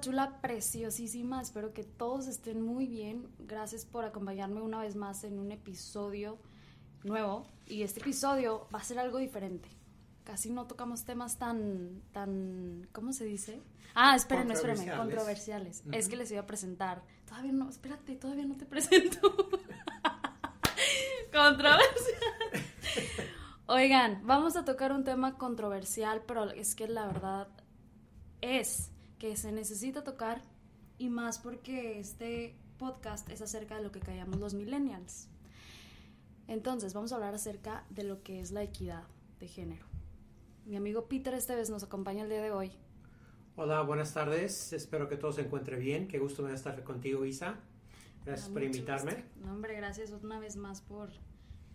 Chula, preciosísima. Espero que todos estén muy bien. Gracias por acompañarme una vez más en un episodio nuevo. Y este episodio va a ser algo diferente. Casi no tocamos temas tan, tan, ¿cómo se dice? Ah, espérenme, espérenme, controversiales. Es que les iba a presentar. Todavía no, espérate, todavía no te presento. controversial. Oigan, vamos a tocar un tema controversial, pero es que la verdad es que se necesita tocar y más porque este podcast es acerca de lo que callamos los millennials. Entonces, vamos a hablar acerca de lo que es la equidad de género. Mi amigo Peter esta vez nos acompaña el día de hoy. Hola, buenas tardes. Espero que todo se encuentre bien. Qué gusto me estar contigo, Isa. Gracias Ah, por invitarme. gusto. No, hombre, gracias una vez más por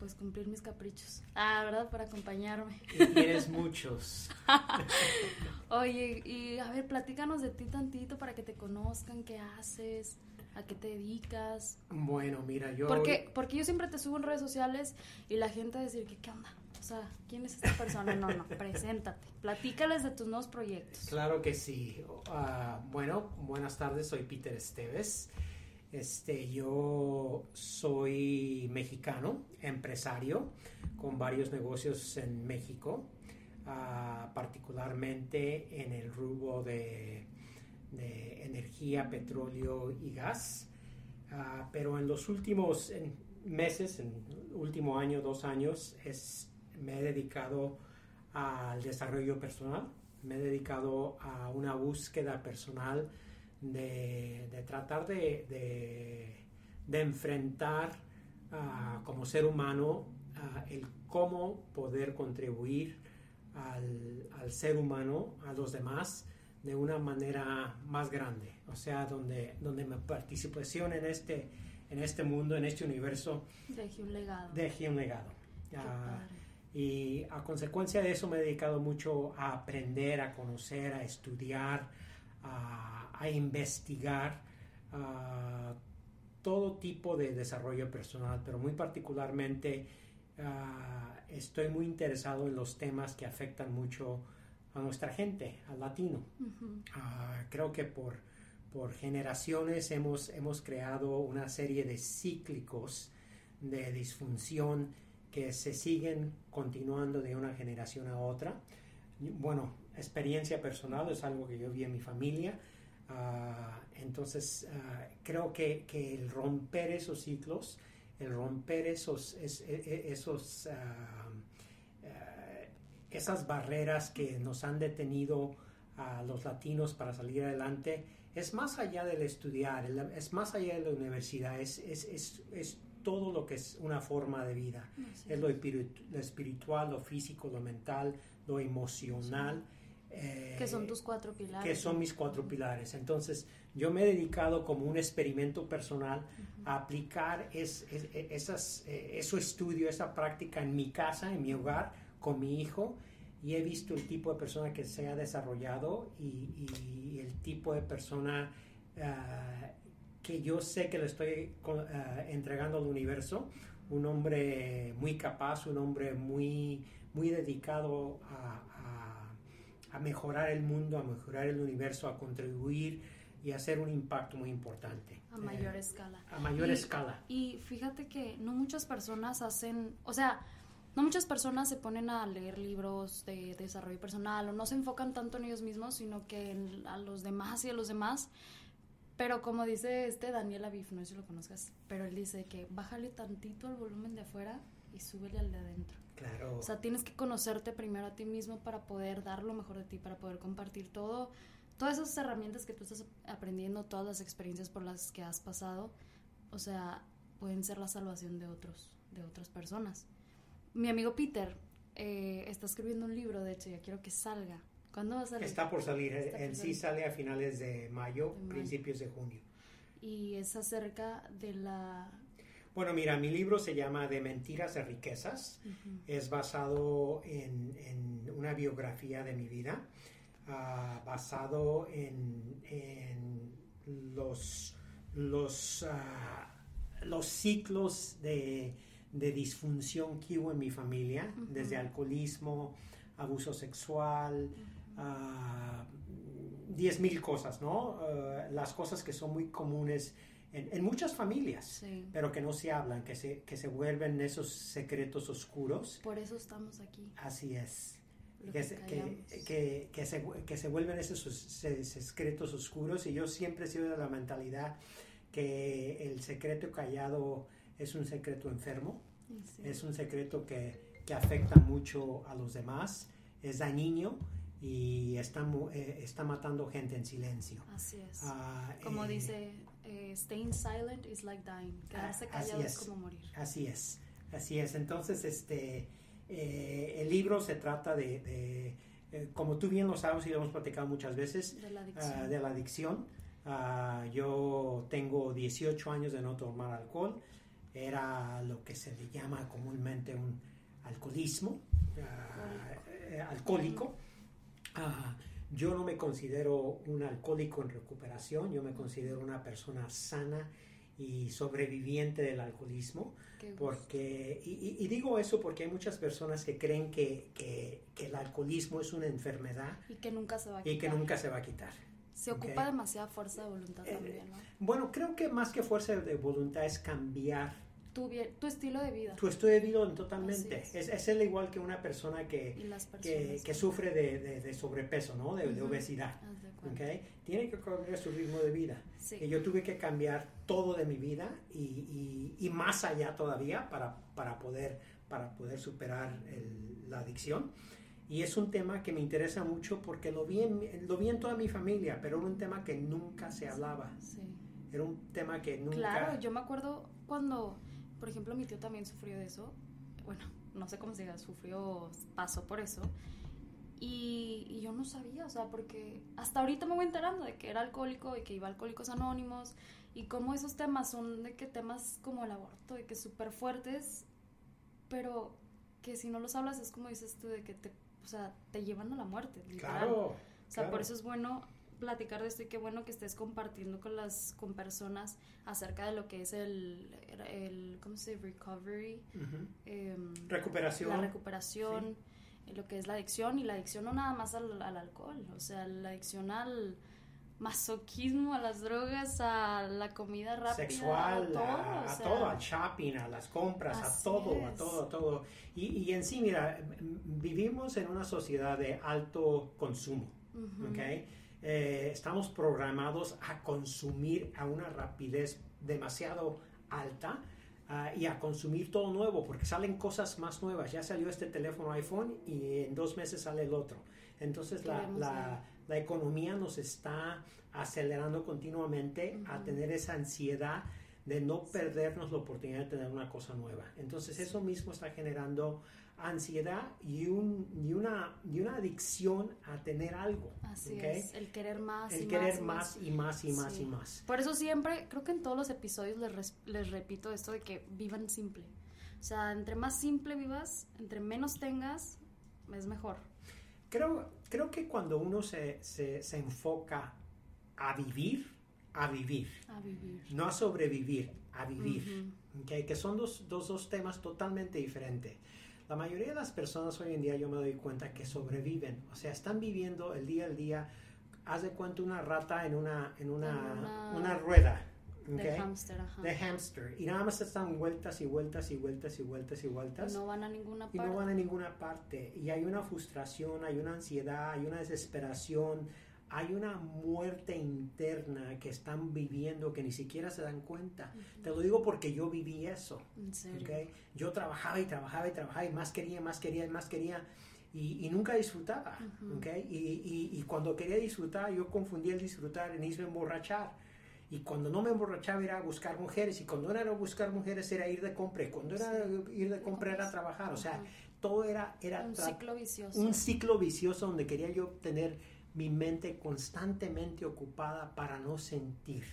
pues cumplir mis caprichos. Ah, ¿verdad? Por acompañarme. Y tienes muchos. Oye, y a ver, platícanos de ti tantito para que te conozcan, qué haces, a qué te dedicas. Bueno, mira, yo. Porque, porque yo siempre te subo en redes sociales y la gente va a decir que qué onda. O sea, ¿quién es esta persona? No, no, preséntate. Platícales de tus nuevos proyectos. Claro que sí. Ah, bueno, buenas tardes. Soy Peter Esteves. Este, yo soy mexicano, empresario, con varios negocios en México, ah, particularmente en el rubro de, energía, petróleo y gas. Ah, pero en los últimos meses, en el último año, dos años, es, me he dedicado al desarrollo personal, me he dedicado a una búsqueda personal de, de tratar de, de- de enfrentar ah, como ser humano ah, el cómo poder contribuir al, al ser humano, a los demás, de una manera más grande. O sea, donde, donde mi participación en este, en este mundo, en este universo, Dejé un legado. deje un legado. Y a consecuencia de eso me he dedicado mucho a aprender, a conocer, a estudiar, a, a investigar ah, todo tipo de desarrollo personal, pero muy particularmente ah, estoy muy interesado en los temas que afectan mucho a nuestra gente, al latino. Ah, creo que por, por generaciones hemos, hemos creado una serie de cíclicos de disfunción que se siguen continuando de una generación a otra. Bueno, experiencia personal es algo que yo vi en mi familia. Ah, entonces, ah, creo que, que el romper esos ciclos, el romper esos, es- e- e- esos eh, esas barreras que nos han detenido a los latinos para salir adelante es más allá del estudiar, es más allá de la universidad, es, es, es, es todo lo que es una forma de vida. Es lo, espiritu- lo espiritual, lo físico, lo mental, lo emocional. Eh, Que son tus cuatro pilares. que son mis cuatro pilares. Entonces, yo me he dedicado como un experimento personal a aplicar es, es- e- esas, eh, eso estudio, esa práctica en mi casa, en mi hogar, con mi hijo, y he visto el tipo de persona que se ha desarrollado y, y el tipo de persona ah, que yo sé que le estoy ah, entregando al universo, un hombre muy capaz, un hombre muy, muy dedicado a, a- mejorar el mundo, a mejorar el universo, a contribuir y hacer un impacto muy importante. A mayor Eh, escala. a mayor Y- escala. Y fíjate que no muchas personas hacen, o sea, no muchas personas se ponen a leer libros de desarrollo personal o no se enfocan tanto en ellos mismos, sino que en, a los demás y a los demás. Pero como dice este Daniel Aviv, no sé si lo conozcas, pero él dice que bájale tantito el volumen de afuera y súbele al de adentro. Claro. O sea, tienes que conocerte primero a ti mismo para poder dar lo mejor de ti, para poder compartir todo, todas esas herramientas que tú estás aprendiendo, todas las experiencias por las que has pasado. o sea, pueden ser la salvación de otros, de otras personas. Mi amigo Peter eh, está escribiendo un libro, de hecho, ya quiero que salga. ¿Cuándo va a salir? Está por salir, en sí sale a finales de mayo, principios de junio. Y es acerca de la... Bueno, mira, mi libro se llama De Mentiras de Riquezas. Es basado en, una biografía de mi vida, ah, basado en, los, los, ah, los ciclos de, disfunción que hubo en mi familia, desde alcoholismo, abuso sexual, diez mil cosas, ¿no? Las cosas que son muy comunes en, muchas familias, pero que no se hablan, que se, que se vuelven esos secretos oscuros. Por eso estamos aquí. Así es. Que, que, que, se, que se vuelven esos, secretos oscuros y yo siempre he sido de la mentalidad que el secreto callado es un secreto enfermo, es un secreto que, afecta mucho a los demás, es daño y está, eh, está matando gente en silencio. Así es. Ah, como eh, dice, eh, staying silent is like dying. Quedarse callado es. como morir. Así es, así es. Entonces, este, el libro se trata de, como tú bien lo sabes y lo hemos platicado muchas veces, de la adicción. de la adicción. Ah, yo tengo 18 años de no tomar alcohol. Era lo que se le llama comúnmente un alcoholismo, ah, alcohólico. Ah, yo no me considero un alcohólico en recuperación, yo me considero una persona sana y sobreviviente del alcoholismo. Porque, y, digo eso porque hay muchas personas que creen que, que, el alcoholismo es una enfermedad y que nunca se va a quitar. Y que nunca se va a quitar. Se ocupa demasiada fuerza de voluntad también, ¿no? Bueno, creo que más que fuerza de voluntad es cambiar tu, tu, estilo de vida. Tu estilo de vida totalmente. Es. Es, el igual que una persona que, que, que, sufre de, de, sobrepeso, ¿no? De, obesidad. ¿okay? Tiene que cambiar su ritmo de vida. Y yo tuve que cambiar todo de mi vida y, y, y más allá todavía para, para, poder, para poder superar la adicción. Y es un tema que me interesa mucho porque lo vi en, lo vi en toda mi familia, pero era un tema que nunca se hablaba. Era un tema que nunca... Claro, yo me acuerdo cuando por ejemplo, mi tío también sufrió de eso. Bueno, no sé cómo se diga, sufrió, pasó por eso. Y, yo no sabía, o sea, porque hasta ahorita me voy enterando de que era alcohólico y que iba a Alcohólicos Anónimos y cómo esos temas son de que temas como el aborto, de que súper fuertes, pero que si no los hablas es como dices tú, de que te, o sea, te llevan a la muerte. Claro. O sea, por eso es bueno platicar de esto y qué bueno que estés compartiendo con las con personas acerca de lo que es el, el ¿cómo se dice? recovery em, recuperación. la recuperación lo que es la adicción y la adicción no nada más al, alcohol o sea la adicción al masoquismo a las drogas a la comida rápida sexual a todo, al shopping a las compras a todo a todo a todo. Y, y, en sí mira vivimos en una sociedad de alto consumo ¿ok? Eh, estamos programados a consumir a una rapidez demasiado alta ah, y a consumir todo nuevo porque salen cosas más nuevas. Ya salió este teléfono iPhone y en dos meses sale el otro. Entonces la, la, economía nos está acelerando continuamente a tener esa ansiedad de no perdernos la oportunidad de tener una cosa nueva. Entonces eso mismo está generando ansiedad y, un, y, una, y una adicción a tener algo. Así es, el querer más. El querer más, y más y más y más. Por eso siempre, creo que en todos los episodios les, les repito esto de que vivan simple. O sea, entre más simple vivas, entre menos tengas, es mejor. Creo, creo que cuando uno se, se, se enfoca a vivir, a vivir. A vivir. No a sobrevivir, a vivir. Que son dos, dos, dos temas totalmente diferentes. La mayoría de las personas hoy en día yo me doy cuenta que sobreviven, o sea, están viviendo el día al día, haz de cuenta una rata en una, en una, una, rueda. De hamster, ajá. De hamster. Y nada más están vueltas y vueltas y vueltas y vueltas y vueltas. Y no van a ninguna parte. Y no van a ninguna parte. Y hay una frustración, hay una ansiedad, hay una desesperación, hay una muerte interna que están viviendo que ni siquiera se dan cuenta. Te lo digo porque yo viví eso. ¿okay? Yo trabajaba y trabajaba y trabajaba y más quería, más quería y más quería y, nunca disfrutaba. ¿okay? y, y, y, cuando quería disfrutar, yo confundía el disfrutar en irse emborrachar. Y cuando no me emborrachaba era buscar mujeres. Y cuando no era buscar mujeres era ir de compra. Y cuando era ir de compra era trabajar. O sea, todo era... era un ciclo vicioso. Un ciclo vicioso donde quería yo tener mi mente constantemente ocupada para no sentir.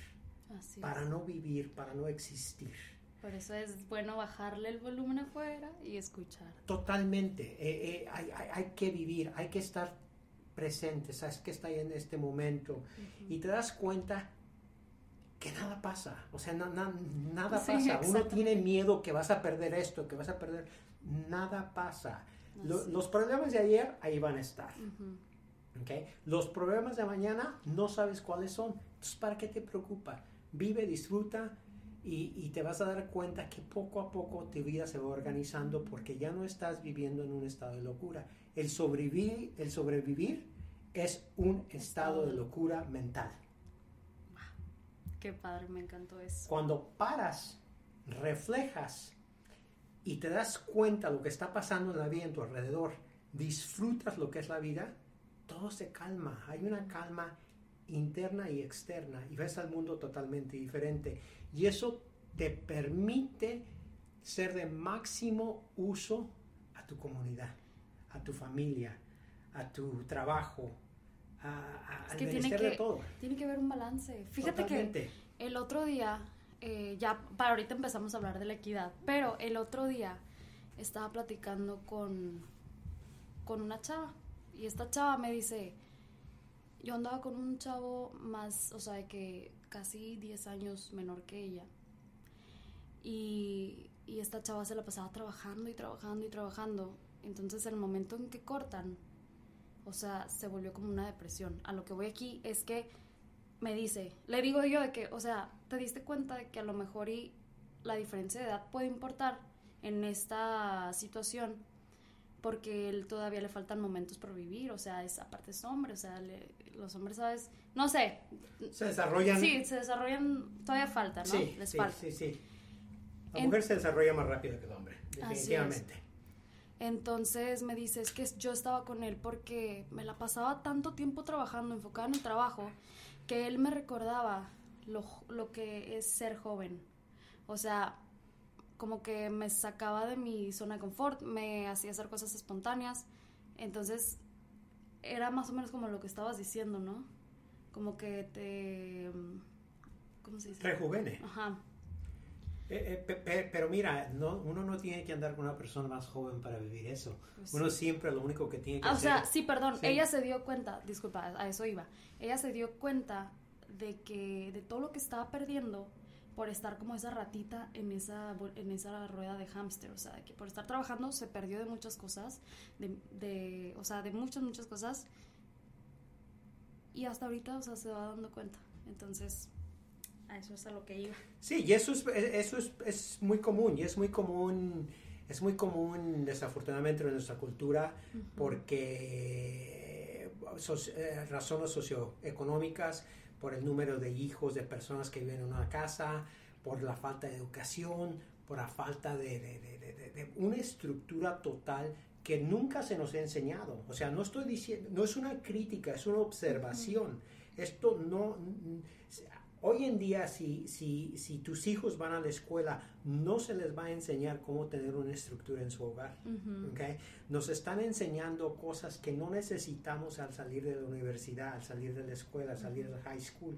para no vivir, para no existir. Por eso es bueno bajarle el volumen afuera y escuchar. Totalmente. Eh, eh, hay, que vivir, hay que estar presente, sabes que está ahí en este momento. Y te das cuenta que nada pasa. O sea, nada pasa. Uno tiene miedo que vas a perder esto, que vas a perder. Nada pasa. los problemas de ayer ahí van a estar. ¿Okay? Los problemas de mañana no sabes cuáles son. Entonces, ¿para qué te preocupa? Vive, disfruta, y, te vas a dar cuenta que poco a poco tu vida se va organizando porque ya no estás viviendo en un estado de locura. El sobrevivir, el sobrevivir es un estado de locura mental. Qué padre, me encantó eso. Cuando paras, reflejas y te das cuenta lo que está pasando en la vida en tu alrededor, disfrutas lo que es la vida, todo se calma. Hay una calma interna y externa y ves al mundo totalmente diferente. Y eso te permite ser de máximo uso a tu comunidad, a tu familia, a tu trabajo, a, al tiene que, de todo. Tiene que haber un balance. Fíjate que el otro día, eh, ya para ahorita empezamos a hablar de la equidad, pero el otro día estaba platicando con, con una chava y esta chava me dice, yo andaba con un chavo más, o sea, de que casi 10 años menor que ella. Y, y esta chava se la pasaba trabajando y trabajando y trabajando. Entonces, el momento en que cortan, o sea, se volvió como una depresión. A lo que voy aquí es que me dice, le digo yo de que, o sea, te diste cuenta de que a lo mejor y la diferencia de edad puede importar en esta situación porque él todavía le faltan momentos por vivir, o sea, es aparte es hombre, o sea, los hombres, ¿sabes? No sé. Se desarrollan. Sí, se desarrollan, todavía falta, ¿no? Sí, Les sí, falta. sí, sí. La mujer se desarrolla más rápido que el hombre, definitivamente. Entonces me dice, es que yo estaba con él porque me la pasaba tanto tiempo trabajando, enfocada en el trabajo, que él me recordaba lo, lo que es ser joven. O sea, como que me sacaba de mi zona de confort, me hacía hacer cosas espontáneas. Entonces, era más o menos como lo que estabas diciendo, ¿no? Como que te... ¿Cómo se dice? Rejuvene. Ajá. Eh, eh, pero mira, no, uno no tiene que andar con una persona más joven para vivir eso. Pues uno siempre lo único que tiene que ah, hacer. O sea, sí, perdón. Ella se dio cuenta, disculpa, a eso iba. Ella se dio cuenta de que de todo lo que estaba perdiendo por estar como esa ratita en esa, en esa rueda de hámster, o sea, que por estar trabajando se perdió de muchas cosas, de, de, o sea, de muchas, muchas cosas, y hasta ahorita, o sea, se va dando cuenta. Entonces, a eso es a lo que iba. Sí, y eso es, eso es, es muy común, y es muy común, es muy común desafortunadamente en nuestra cultura, porque eh, razones socioeconómicas, por el número de hijos de personas que viven en una casa, por la falta de educación, por la falta de, una estructura total que nunca se nos ha enseñado. O sea, no estoy diciendo, no es una crítica, es una observación. Esto no, Hoy en día, si, si, si, tus hijos van a la escuela, no se les va a enseñar cómo tener una estructura en su hogar. ¿okay? Nos están enseñando cosas que no necesitamos al salir de la universidad, al salir de la escuela, al salir de la high school.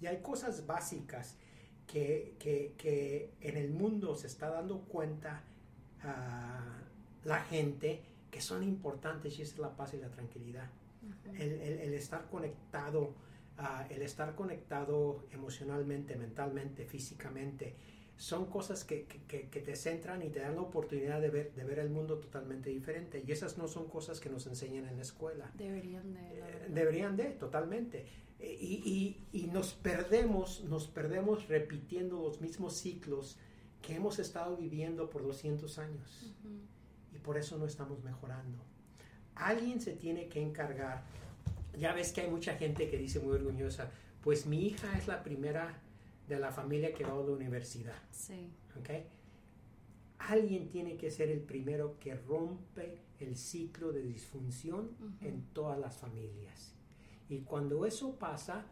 Y hay cosas básicas que, que, que en el mundo se está dando cuenta uh, la gente que son importantes y es la paz y la tranquilidad. el, el, el estar conectado el estar conectado emocionalmente, mentalmente, físicamente, son cosas que, que, te centran y te dan la oportunidad de ver, de ver el mundo totalmente diferente. Y esas no son cosas que nos enseñan en la escuela. Deberían de. Eh, deberían de, totalmente. Y, y, y, nos perdemos, nos perdemos repitiendo los mismos ciclos que hemos estado viviendo por 200 años. Y por eso no estamos mejorando. Alguien se tiene que encargar ya ves que hay mucha gente que dice muy orgullosa, pues mi hija es la primera de la familia que va a la universidad. Sí. ¿Okay? Alguien tiene que ser el primero que rompe el ciclo de disfunción en todas las familias. Y cuando eso pasa,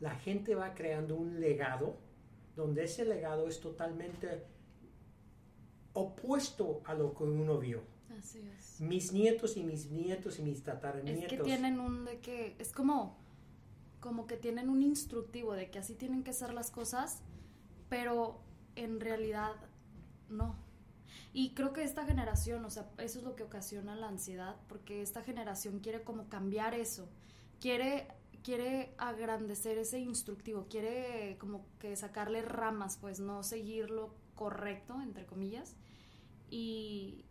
la gente va creando un legado donde ese legado es totalmente opuesto a lo que uno vio. Así es. Mis nietos y mis nietos y mis tataranietos. Es que tienen un de que es como como que tienen un instructivo de que así tienen que ser las cosas, pero en realidad no. Y creo que esta generación, o sea, eso es lo que ocasiona la ansiedad, porque esta generación quiere como cambiar eso, quiere quiere agrandecer ese instructivo, quiere como que sacarle ramas, pues no seguirlo correcto, entre comillas. Y,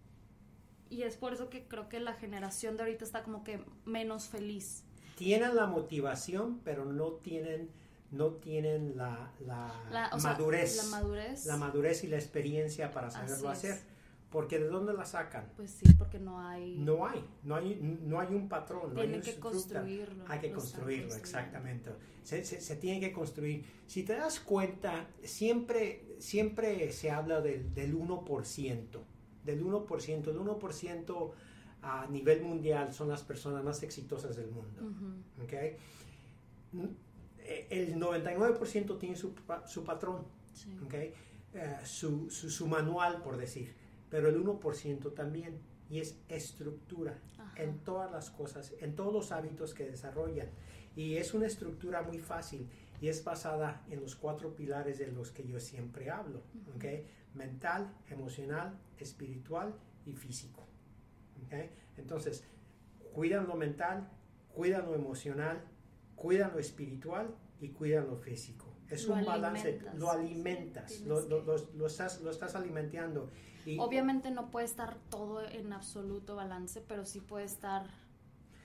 y es por eso que creo que la generación de ahorita está como que menos feliz. Tienen la motivación, pero no tienen, no tienen la, la, La- o sea, madurez. la madurez. La madurez y la experiencia para saberlo Así es. hacer. Porque ¿de dónde la sacan? Pues sí, porque no hay... No hay, no hay, no hay un patrón, no hay Tienen un que construirlo, Hay que construirlo, exactamente. Se, se- se tiene que construir. Si te das cuenta, siempre, siempre se habla del, del 1%. Del 1%. El 1% a nivel mundial son las personas más exitosas del mundo. ¿ok? El 99% tiene su, su patrón. Sí. Eh, su, su- su manual, por decir, pero el 1% también, y es estructura Ajá. en todas las cosas, en todos los hábitos que desarrollan. Y es una estructura muy fácil y es basada en los cuatro pilares de los que yo siempre hablo, ¿ok? Mental, emocional, espiritual y físico. ¿ok? Entonces, cuidan lo mental, cuidan lo emocional, cuidan lo espiritual y cuidan lo físico. Es Lo un balance, alimentas. lo alimentas, Tienes lo, lo- lo- estás, lo estás alimentando. Y, Obviamente no puede estar todo en absoluto balance, pero sí puede estar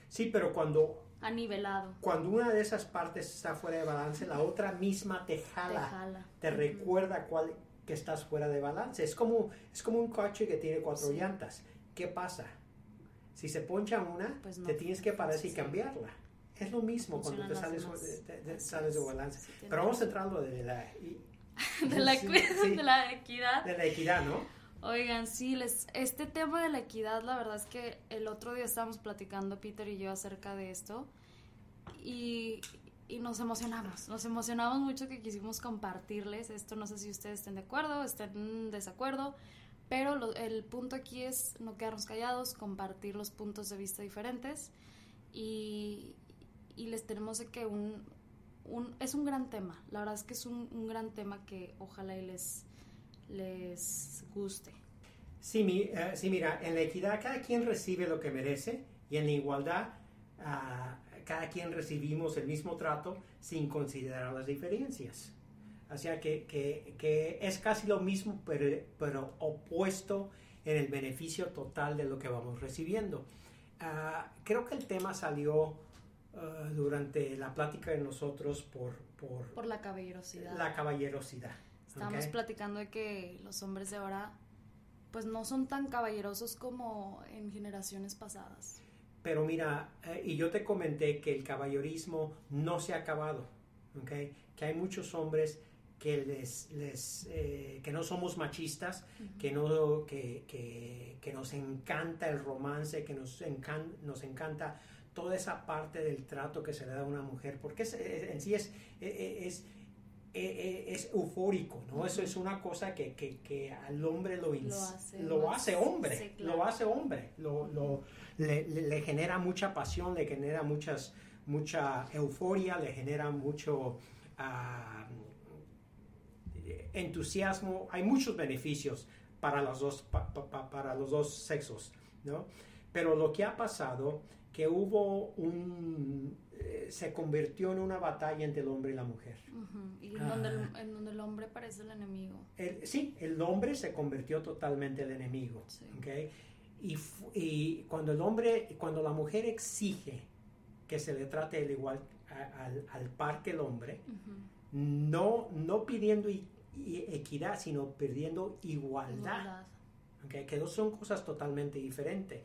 Sí, pero cuando, anivelado. cuando una de esas partes está fuera de balance, la otra misma te Te jala, jala. te recuerda cuál, que estás fuera de balance. Es como, es como un coche que tiene cuatro Sí. llantas. ¿Qué pasa? Si se poncha una, Pues no te tienes que parar y cambiarla. Es lo mismo cuando te sales, te- te sales de balance. Sí, Pero vamos a razón. entrar a lo de la, y- de la, sí, de la equidad. de la equidad, ¿no? Oigan, sí, les, este tema de la equidad, la verdad es que el otro día estábamos platicando Peter y yo acerca de esto y, y nos emocionamos, nos emocionamos mucho que quisimos compartirles esto, no sé si ustedes estén de acuerdo, estén en desacuerdo, pero lo- el punto aquí es no quedarnos callados, compartir los puntos de vista diferentes y, y les tenemos que un, un, es un gran tema, la verdad es que es un, un gran tema que ojalá y les, les guste. Sí, mi- eh, sí, mira, en la equidad cada quien recibe lo que merece y en la igualdad ah, cada quien recibimos el mismo trato sin considerar las diferencias. O sea que, que- que es casi lo mismo, pero, pero opuesto en el beneficio total de lo que vamos recibiendo. Ah, creo que el tema salió ah, durante la plática de nosotros por, por Por la caballerosidad. la caballerosidad. Estábamos ¿ok? platicando de que los hombres de ahora pues no son tan caballerosos como en generaciones pasadas. Pero mira, eh, y yo te comenté que el caballerismo no se ha acabado, ¿ok? Que hay muchos hombres que les, les, eh, que no somos machistas, que no, que, que, que nos encanta el romance, que nos, encan- nos encanta toda esa parte del trato que se le da a una mujer, porque es- en sí es, eh, es, eh, eh, es eufórico, ¿no? Eso es una cosa que, que, que al hombre lo, Lo hace lo hace hombre, sí, claro. lo hace hombre, lo, lo- le, genera mucha pasión, le genera muchas, mucha euforia, le genera mucho ah, entusiasmo, hay muchos beneficios para los dos, pa- pa- pa- para los dos sexos, ¿no? Pero lo que ha pasado, que hubo un, eh, se convirtió en una batalla entre el hombre y la mujer. Ujú, Y en, Ah. donde el, en donde el hombre parece el enemigo. El- sí, el hombre se convirtió totalmente en el enemigo. Sí. ¿ok? Y, y cuando el hombre, cuando la mujer exige que se le trate el igual a- al, al par que el hombre, Ujú. no, no pidiendo i- i- equidad, sino pidiendo igualdad, Igualdad. ¿ok? que no son cosas totalmente diferentes.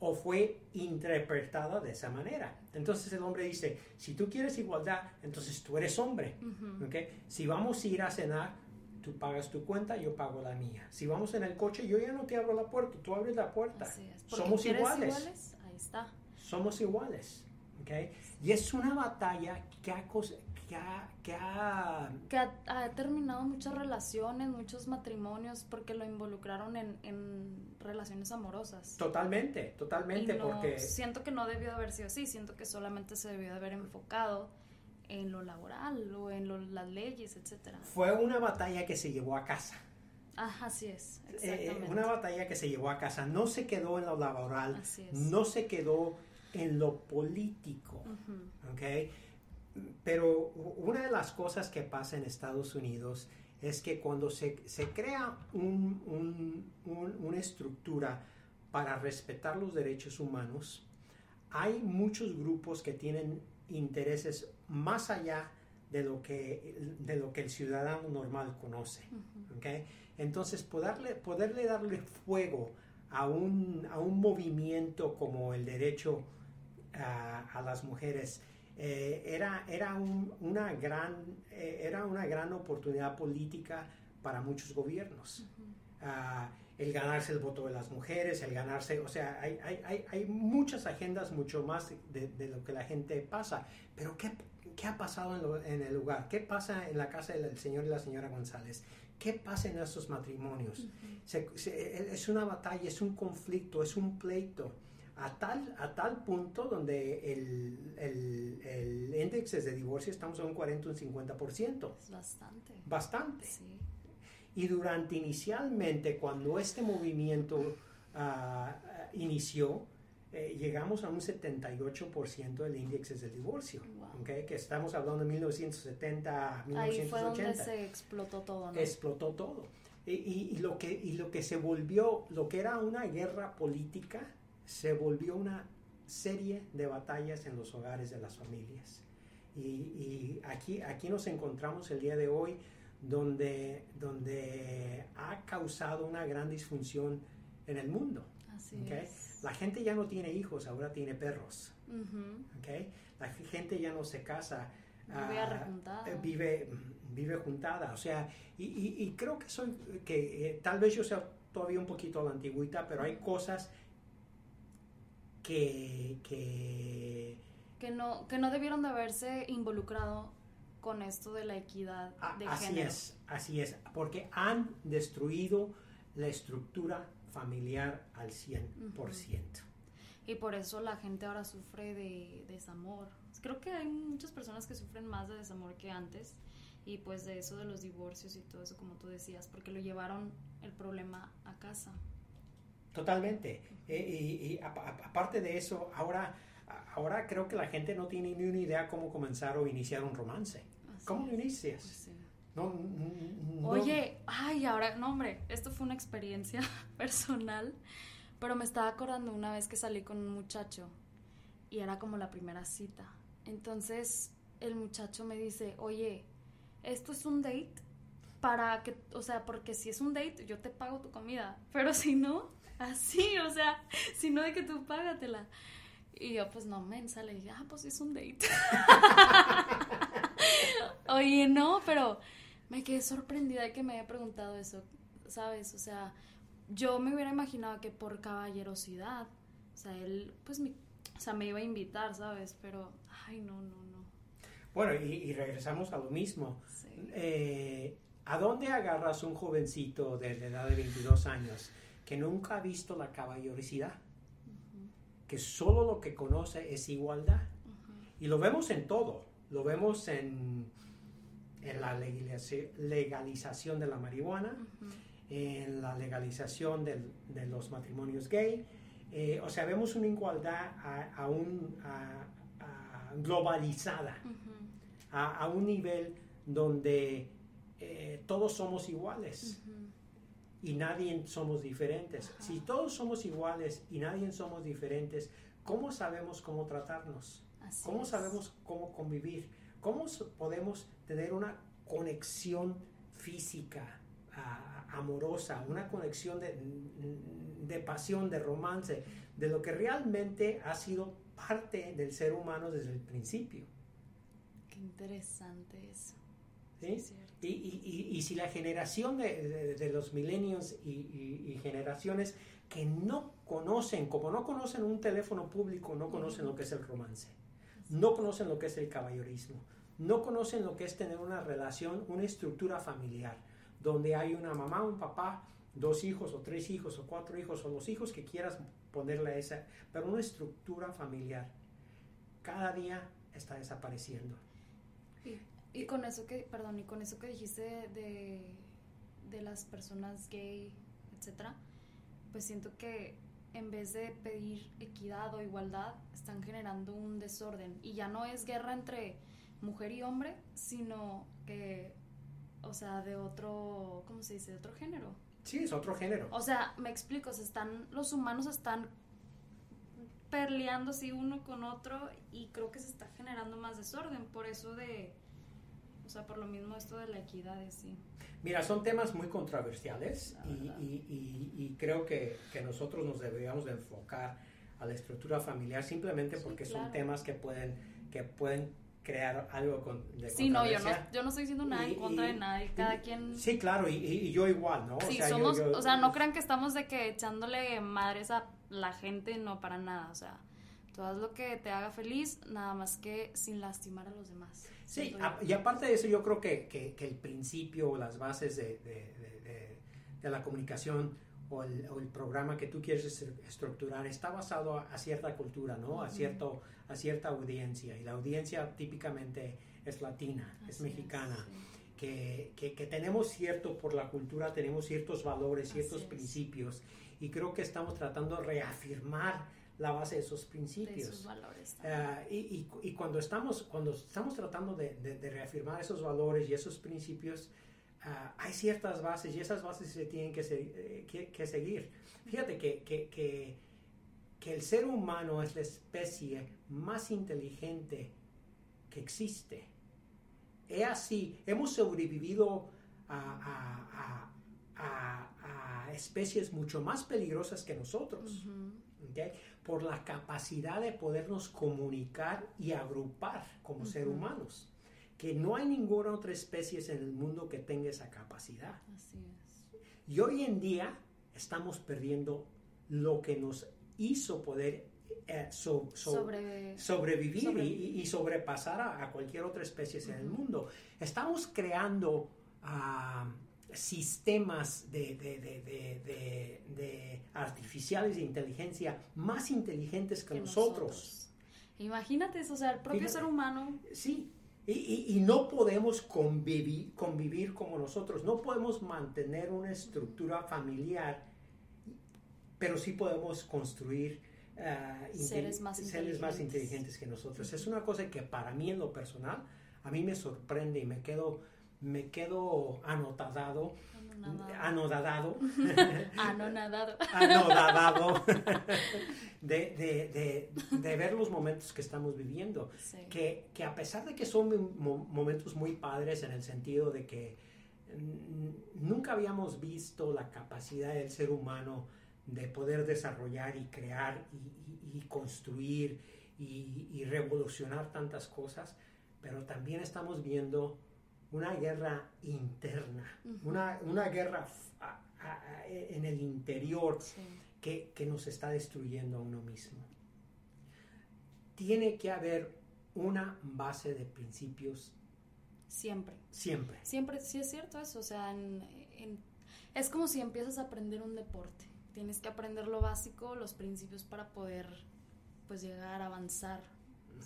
O fue interpretada de esa manera. Entonces el hombre dice, si tú quieres igualdad, entonces tú eres hombre. Ujú. ¿ok? Si vamos a ir a cenar, tú pagas tu cuenta, yo pago la mía. Si vamos en el coche, yo ya no te abro la puerta, tú abres la puerta. Somos ¿quieres iguales. Ahí está. Somos iguales. ¿ok? Y es una batalla que ha, que ha, que ha, que ha, ha terminado muchas relaciones, muchos matrimonios, porque lo involucraron en, en relaciones amorosas. totalmente, totalmente, no- porque siento que no debió de haber sido así, siento que solamente se debió de haber enfocado en lo laboral o en lo- las leyes, etcétera. fue una batalla que se llevó a casa. Ajá, así es, Eh, exactamente. una batalla que se llevó a casa. No se quedó en lo laboral, Así es. no se quedó en lo político. Ujú. ¿ok? Pero una de las cosas que pasa en Estados Unidos es que cuando se, se crea un- un- un- una estructura para respetar los derechos humanos, hay muchos grupos que tienen intereses más allá de lo que, de lo que el ciudadano normal conoce. ¿ok? Entonces, poderle, poderle darle fuego a un, a un movimiento como el derecho a las mujeres eh, era, era, un- una gran, eh, era una gran oportunidad política para muchos gobiernos. Ah, el ganarse el voto de las mujeres, el ganarse, o sea, hay, hay, hay, hay muchas agendas mucho más de, de lo que la gente pasa. Pero ¿qué, qué ha pasado en, lo- en el lugar? ¿Qué pasa en la casa del señor y la señora González? ¿Qué pasa en estos matrimonios? Se- se- es una batalla, es un conflicto, es un pleito. A tal, a tal punto donde el, el, el índice de divorcio estamos en un 40 un 50%. Es bastante. Bastante. Sí. Y durante inicialmente, cuando este movimiento ah, inició, eh, llegamos a un 78% del índice del divorcio, Wow. ¿ok? que estamos hablando de 1970 a Ahí fue donde 1980 se explotó todo, ¿no? explotó todo. Y, y- y lo que, y lo que se volvió, lo que era una guerra política, se volvió una serie de batallas en los hogares de las familias. Y, y aquí, aquí nos encontramos el día de hoy donde, donde ha causado una gran disfunción en el mundo. Así es. La gente ya no tiene hijos, ahora tiene perros. La gente ya no se casa. Vive eh, vive, vive juntada. O sea, y, y- y creo que soy, que eh, tal vez yo sea todavía un poquito a la antigüita, pero hay cosas que, que Que no, que no debieron de haberse involucrado con esto de la equidad de así género. es, así es, porque han destruido la estructura familiar al 100%. Y por eso la gente ahora sufre de desamor. Creo que hay muchas personas que sufren más de desamor que antes. Y pues de eso de los divorcios y todo eso, como tú decías, porque lo llevaron el problema a casa. Totalmente. Eh, y, aparte de eso, ahora, ahora creo que la gente no tiene ni una idea cómo comenzar o iniciar un romance. Así ¿Cómo lo inicias? Pues. No, no- Oye, ay, ahora, no hombre, esto fue una experiencia personal, pero me estaba acordando una vez que salí con un muchacho y era como la primera cita. Entonces el muchacho me dice, oye, esto es un date para que, o sea, porque si es un date yo te pago tu comida, pero si no, así, o sea, si no de que tú págatela. Y yo pues no, mensa, le dije, ah, pues es un date. Oye, no, pero me quedé sorprendida de que me haya preguntado eso, ¿sabes? O sea, yo me hubiera imaginado que por caballerosidad, o sea, él, pues, mi, o sea, me iba a invitar, ¿sabes? Pero, ay, no, no, no. Bueno, y, y regresamos a lo mismo. Sí. Eh, ¿A dónde agarras un jovencito de la edad de 22 años que nunca ha visto la caballerosidad? Que solo lo que conoce es igualdad. Y lo vemos en todo. Lo vemos en, en la legalización- de la marihuana, en la legalización del- de los matrimonios gay. Eh, o sea, vemos una igualdad a- aún a- a- globalizada, a, un nivel donde eh, todos somos iguales. Y nadie somos diferentes. Si todos somos iguales y nadie somos diferentes, ¿cómo sabemos cómo tratarnos? Así ¿Cómo es. sabemos cómo convivir? ¿Cómo podemos tener una conexión física, ah, amorosa, una conexión de, de pasión, de romance, de lo que realmente ha sido parte del ser humano desde el principio? Qué interesante eso. ¿sí? Es cierto. Y, y- y- si la generación de, de- de los millennials y, generaciones que no conocen, como no conocen un teléfono público, no conocen lo que es el romance, no conocen lo que es el caballerismo, no conocen lo que es tener una relación, una estructura familiar, donde hay una mamá, un papá, dos hijos o tres hijos o cuatro hijos o los hijos que quieras ponerle a esa, pero una estructura familiar. Cada día está desapareciendo. Y, con eso que, perdón, y con eso que dijiste de, de las personas gay, etcétera, pues siento que en vez de pedir equidad o igualdad, están generando un desorden. Y ya no es guerra entre mujer y hombre, sino que, o sea, de otro, ¿cómo se dice? De otro género. Sí, es otro género. O sea, me explico, se están, los humanos están peleándose uno con otro y creo que se está generando más desorden, por eso de, o sea, por lo mismo esto de la equidad, sí. Mira, son temas muy controversiales y, creo que, nosotros nos deberíamos de enfocar a la estructura familiar simplemente porque son temas que pueden, que pueden crear algo con, de Sí, no yo, no, yo no estoy diciendo nada en contra de nadie, cada quien... Sí, claro, y, yo igual, ¿no? Sí, o sea, somos, o sea, no crean que estamos de que echándole madres a la gente, no, para nada, o sea, tú haz lo que te haga feliz, nada más que sin lastimar a los demás. Sí, y aparte de eso, yo creo que, que, el principio o las bases de, de, de, la comunicación o el, o el, programa que tú quieres estructurar está basado a, cierta cultura, ¿no? A, cierto, a cierta audiencia. Y la audiencia típicamente es latina, es mexicana. Que, que, que, tenemos cierto, por la cultura, tenemos ciertos valores, ciertos principios. Y creo que estamos tratando de reafirmar la base de esos principios. De esos valores. Uh, y, y, y, cuando, estamos, cuando estamos tratando de, de, reafirmar esos valores y esos principios, uh, hay ciertas bases y esas bases se tienen que, se, que, que seguir. Fíjate que, que, que, el ser humano es la especie más inteligente que existe. Es así, hemos sobrevivido a, a, a, a especies mucho más peligrosas que nosotros. ¿Okay? por la capacidad de podernos comunicar y agrupar como seres humanos, que no hay ninguna otra especie en el mundo que tenga esa capacidad. Así es. Y hoy en día estamos perdiendo lo que nos hizo poder eh, sobrevivir Y, sobrepasar a, cualquier otra especie en el mundo. Estamos creando... Uh, sistemas de, de, artificiales de inteligencia más inteligentes que, nosotros. Imagínate eso, o sea, el propio ser humano. Sí, y, no podemos convivir, convivir como nosotros, no podemos mantener una estructura familiar, pero sí podemos construir uh, seres, más, seres más inteligentes que nosotros. Es una cosa que para mí en lo personal, a mí me sorprende y me quedo me quedo anotadado, anodadado, anonadado, anodadado. De, de, de, ver los momentos que estamos viviendo. Que, que, a pesar de que son momentos muy padres en el sentido de que nunca habíamos visto la capacidad del ser humano de poder desarrollar y crear y, construir y, y revolucionar tantas cosas, pero también estamos viendo una guerra interna, una, una, guerra en el interior que, que, nos está destruyendo a uno mismo. Tiene que haber una base de principios. Siempre. Siempre. Siempre, sí es cierto eso. O sea, es como si empiezas a aprender un deporte. Tienes que aprender lo básico, los principios para poder pues llegar a avanzar,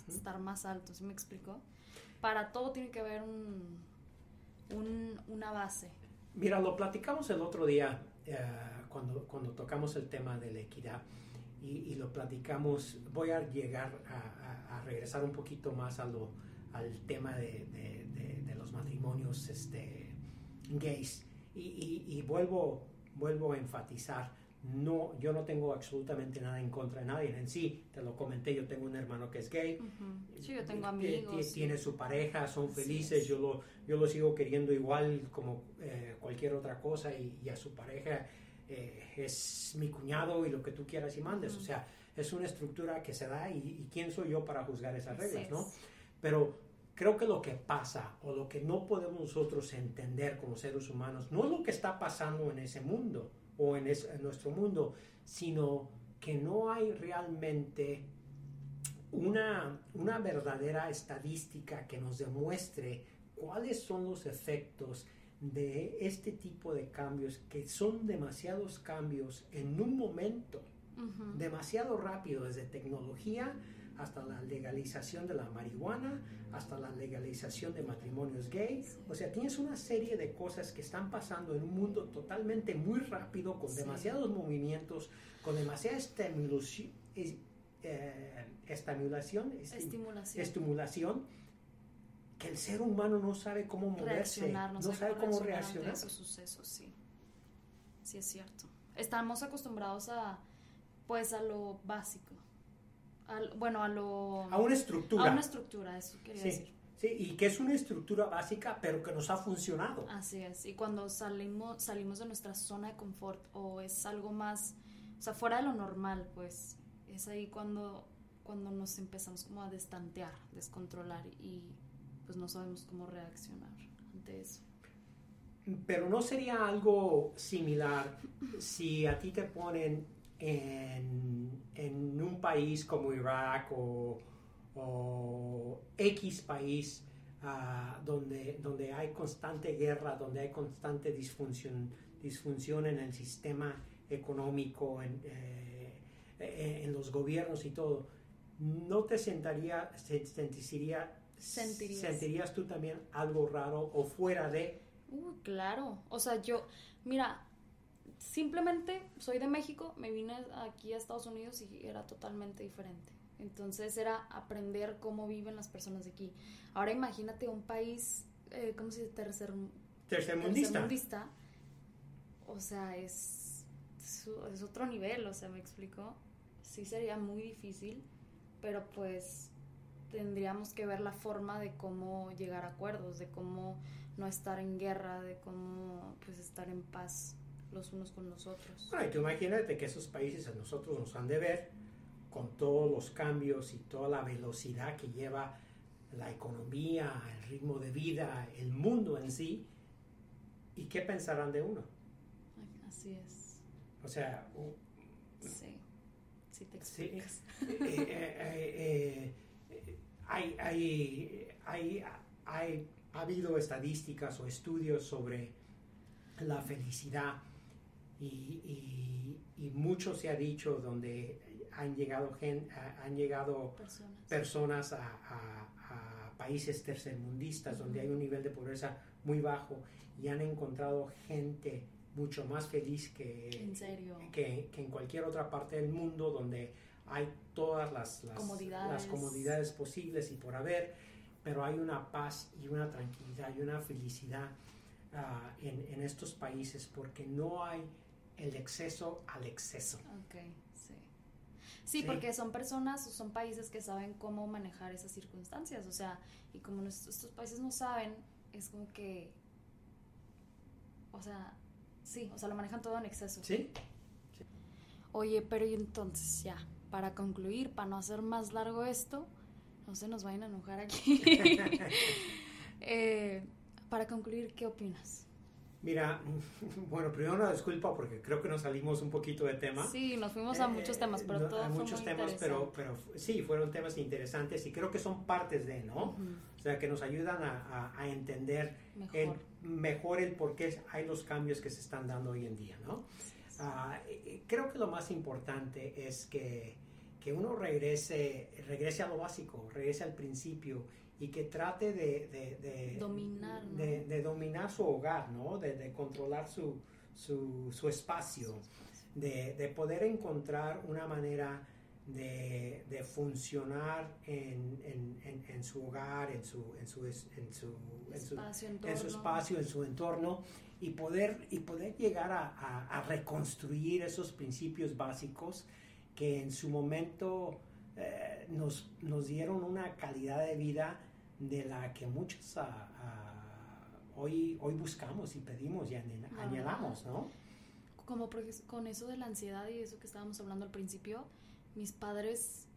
estar más alto, ¿sí me explico? Para todo tiene que haber un, una base? Mira, lo platicamos el otro día eh, cuando, cuando tocamos el tema de la equidad y, lo platicamos, voy a llegar a, regresar un poquito más a lo, al tema de, de, los matrimonios este, gays y, y, vuelvo, vuelvo a enfatizar no, yo no tengo absolutamente nada en contra de nadie. En sí, te lo comenté, yo tengo un hermano que es gay. Sí, yo tengo amigos. Tiene su pareja, son felices, yo lo, yo lo sigo queriendo igual como eh, cualquier otra cosa y, a su pareja eh, es mi cuñado y lo que tú quieras y mandes. O sea, es una estructura que se da y, quién soy yo para juzgar esas reglas, ¿no? Pero creo que lo que pasa o lo que no podemos nosotros entender como seres humanos no es lo que está pasando en ese mundo o en, nuestro mundo, sino que no hay realmente una, una verdadera estadística que nos demuestre cuáles son los efectos de este tipo de cambios, que son demasiados cambios en un momento, demasiado rápido, desde tecnología hasta la legalización de la marihuana, hasta la legalización de matrimonios gays. O sea, tienes una serie de cosas que están pasando en un mundo totalmente muy rápido, con demasiados movimientos, con demasiada estimulación, eh, estimulación, estimulación, estimulación, que el ser humano no sabe cómo moverse, no, sabe, cómo reaccionar. A esos sucesos, sí. Sí es cierto. Estamos acostumbrados a, pues, a lo básico bueno, a lo... A una estructura. A una estructura, eso quería decir. Sí, y que es una estructura básica, pero que nos ha funcionado. Así es, y cuando salimos, salimos de nuestra zona de confort o es algo más, o sea, fuera de lo normal, pues es ahí cuando, cuando nos empezamos como a destantear, descontrolar y pues no sabemos cómo reaccionar ante eso. Pero no sería algo similar si a ti te ponen en, en un país como Irak o, X país ah, donde, donde hay constante guerra, donde hay constante disfunción, disfunción en el sistema económico, en, eh, en los gobiernos y todo, ¿no te sentaría, sentiría, sentirías. sentirías tú también algo raro o fuera de... Uh, claro, o sea, yo, mira, simplemente soy de México, me vine aquí a Estados Unidos y era totalmente diferente. Entonces era aprender cómo viven las personas de aquí. Ahora imagínate un país, eh, ¿cómo se dice? Tercer, tercermundista. tercermundista. O sea, es, es otro nivel, o sea, me explico. Sí sería muy difícil, pero pues tendríamos que ver la forma de cómo llegar a acuerdos, de cómo no estar en guerra, de cómo pues estar en paz los unos con los otros. Bueno, y tú imagínate que esos países a nosotros nos han de ver con todos los cambios y toda la velocidad que lleva la economía, el ritmo de vida, el mundo en sí, ¿y qué pensarán de uno? Así es. O sea, sí, sí te explicas. Eh, eh, eh, hay, hay, hay, hay, ha habido estadísticas o estudios sobre la felicidad y, y, mucho se ha dicho donde han llegado, gen, han llegado personas, a, países tercermundistas donde hay un nivel de pobreza muy bajo y han encontrado gente mucho más feliz que ¿En, que, en cualquier otra parte del mundo donde hay todas las, las, comodidades. las comodidades posibles y por haber, pero hay una paz y una tranquilidad y una felicidad ah, en, en, estos países porque no hay el exceso al exceso. Ok, sí. Sí, porque son personas, son países que saben cómo manejar esas circunstancias, o sea, y como estos países no saben, es como que, o sea, sí, o sea, lo manejan todo en exceso. Sí. Oye, pero y entonces ya, para concluir, para no hacer más largo esto, no se nos vayan a enojar aquí. Eh, para concluir, ¿qué opinas? Mira, bueno, primero una disculpa porque creo que nos salimos un poquito de tema. Sí, nos fuimos a muchos temas, pero todo a muchos temas, pero, pero sí, fueron temas interesantes y creo que son partes de, ¿no? O sea, que nos ayudan a, a, entender mejor. El, mejor el por qué hay los cambios que se están dando hoy en día, ¿no? Ah, creo que lo más importante es que, que uno regrese, regrese a lo básico, regrese al principio y que trate de, de, dominar, de, dominar su hogar, ¿no? de, controlar su, su, su espacio, de, poder encontrar una manera de, funcionar en, en, en, su hogar, en su, en su, en su, espacio, en su espacio, en su entorno, y poder, y poder llegar a, a, reconstruir esos principios básicos que en su momento eh, nos, nos dieron una calidad de vida de la que muchos ah, ah, hoy, hoy buscamos y pedimos y añadamos, ¿no? Como con eso de la ansiedad y eso que estábamos hablando al principio, mis padres,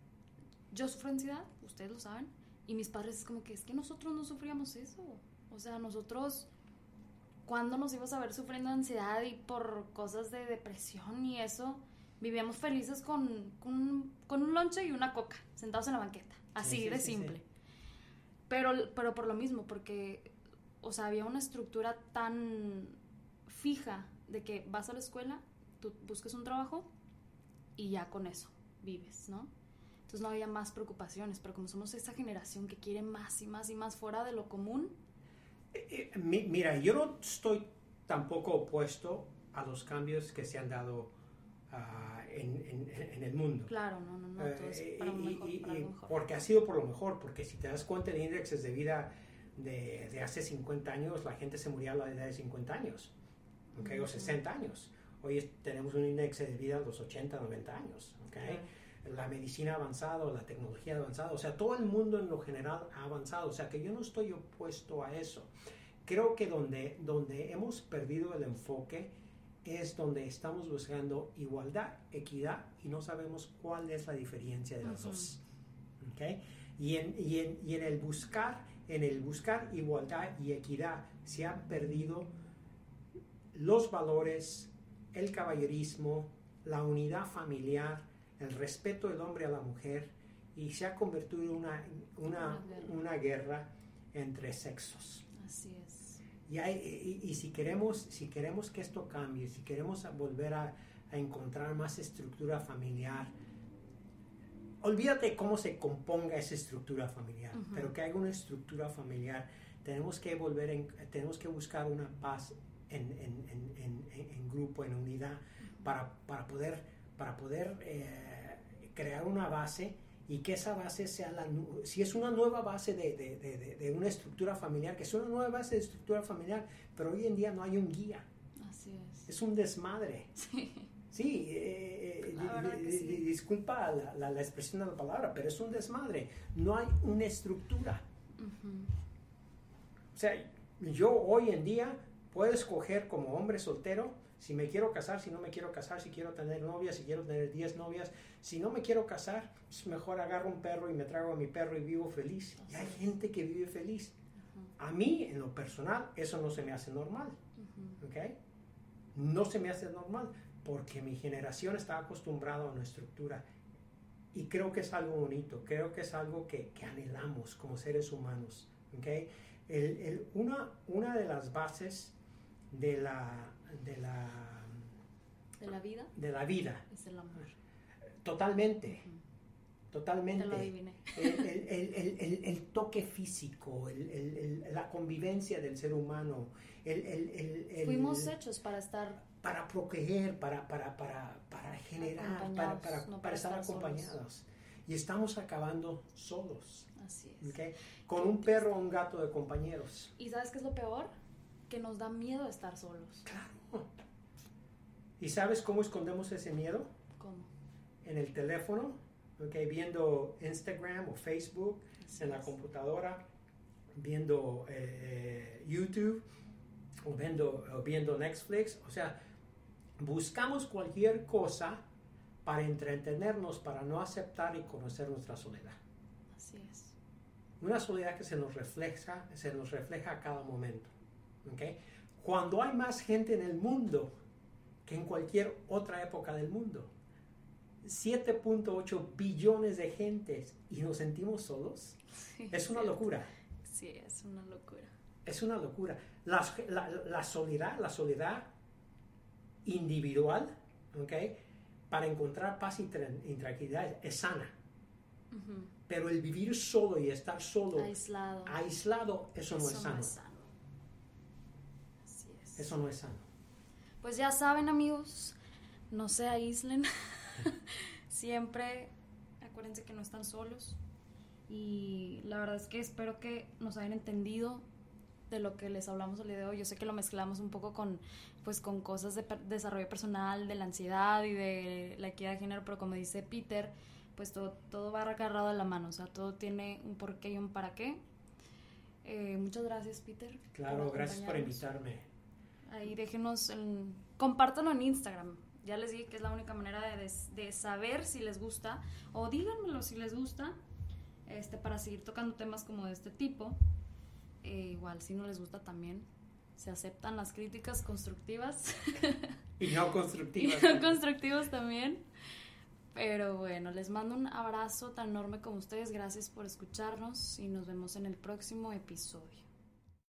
yo sufro ansiedad, ustedes lo saben, y mis padres es como que es que nosotros no sufríamos eso. O sea, nosotros, ¿cuándo nos íbamos a ver sufriendo ansiedad y por cosas de depresión y eso? vivíamos felices con, con, con un lonche y una coca, sentados en la banqueta, así Sí, sí, de simple. sí. Pero, pero por lo mismo, porque, o sea, había una estructura tan fija de que vas a la escuela, tú busques un trabajo y ya con eso vives, ¿no? Entonces no había más preocupaciones, pero como somos esa generación que quiere más y más y más fuera de lo común, Eh, eh, mi- Mira, yo no estoy tampoco opuesto a los cambios que se han dado ah, en, en- en el mundo. claro, no, no, no, todo es Eh, para, y- mejor, y- para algo mejor. porque ha sido por lo mejor, porque si te das cuenta de índices de vida de, de hace 50 años, la gente se moría a la edad de 50 años, ¿ok? o Ujú. 60 años. Hoy tenemos un índice de vida a los 80, 90 años. ¿ok? Claro. La medicina ha avanzado, la tecnología ha avanzado, o sea, todo el mundo en lo general ha avanzado, o sea, que yo no estoy opuesto a eso. Creo que donde, donde hemos perdido el enfoque es donde estamos buscando igualdad, equidad y no sabemos cuál es la diferencia de las Ujú. dos. ¿ok? Y, en, y, en, y en el buscar, en el buscar igualdad y equidad se han perdido los valores, el caballerismo, la unidad familiar, el respeto del hombre a la mujer y se ha convertido en una, una, una guerra entre sexos. Y, hay- y- y si, queremos, si queremos que esto cambie, si queremos volver a, a encontrar más estructura familiar, olvídate cómo se componga esa estructura familiar, pero que haya una estructura familiar, tenemos que volver, en- tenemos que buscar una paz en- en grupo, en unidad, para, para poder, para poder eh, crear una base y que esa base sea la, si es una nueva base de, de- de- de- una estructura familiar, que es una nueva base de estructura familiar, pero hoy en día no hay un guía, Así es. es un desmadre. Sí. Sí, eh, eh, La di- verdad que di- sí. di- disculpa la, la- la expresión de la palabra, pero es un desmadre. No hay una estructura. O sea, yo hoy en día puedo escoger como hombre soltero si me quiero casar, si no me quiero casar, si quiero tener novias, si quiero tener 10 novias. Si no me quiero casar, pues mejor agarro un perro y me trago a mi perro y vivo feliz. Y hay gente que vive feliz. A mí, en lo personal, eso no se me hace normal. Ujú. ¿ok? No se me hace normal porque mi generación está acostumbrada a una estructura y creo que es algo bonito, creo que es algo que, que anhelamos como seres humanos. ¿ok? El- el- una, una de las bases de la, de la, De la vida de la vida, es el amor. totalmente, totalmente. Te lo adiviné. el, el- el- el- toque físico, el- el- el- la convivencia del ser humano, Fuimos hechos para estar para proteger, para, para, para, para generar, para, para, no para estar solos. acompañados. Y estamos acabando solos, así es. Con un perro o un gato de compañeros. ¿Y sabes qué es lo peor? Que nos da miedo estar solos. Claro. ¿Y sabes cómo escondemos ese miedo? ¿Cómo? En el teléfono, ¿ok? Viendo Instagram o Facebook, Así en la es. computadora, viendo eh, YouTube o viendo, o viendo Netflix. O sea, buscamos cualquier cosa para entretenernos, para no aceptar y conocer nuestra soledad. Así es. Una soledad que se nos refleja, se nos refleja a cada momento. ¿Ok? Cuando hay más gente en el mundo que en cualquier otra época del mundo, 7.8 billones de gentes y nos sentimos solos, Sí, es una cierto. locura. Sí, es una locura. Es una locura. La, la- la soledad, la soledad individual, ¿ok? Para encontrar paz y, tran- y tranquilidad es sana. Ujú. Pero el vivir solo y estar solo, Aislado. aislado, eso, no es sano. sano. Eso no es sano. Pues ya saben, amigos, no se aíslen. Siempre acuérdense que no están solos. Y la verdad es que espero que nos hayan entendido de lo que les hablamos el día de hoy. Yo sé que lo mezclamos un poco con, pues, con cosas de per- desarrollo personal, de la ansiedad y de la equidad de género, pero como dice Peter, pues todo, todo va agarrado de la mano, o sea, todo tiene un porqué y un para qué. Eh, muchas gracias, Peter. Claro, gracias por invitarme. Ahí déjenos, en, compártanlo en Instagram. Ya les dije que es la única manera de, de saber si les gusta o díganmelo si les gusta este, para seguir tocando temas como de este tipo. Eh, igual, si no les gusta también, Se aceptan las críticas constructivas. y no constructivas. y no constructivas también. Pero bueno, les mando un abrazo tan enorme como ustedes. Gracias por escucharnos y nos vemos en el próximo episodio.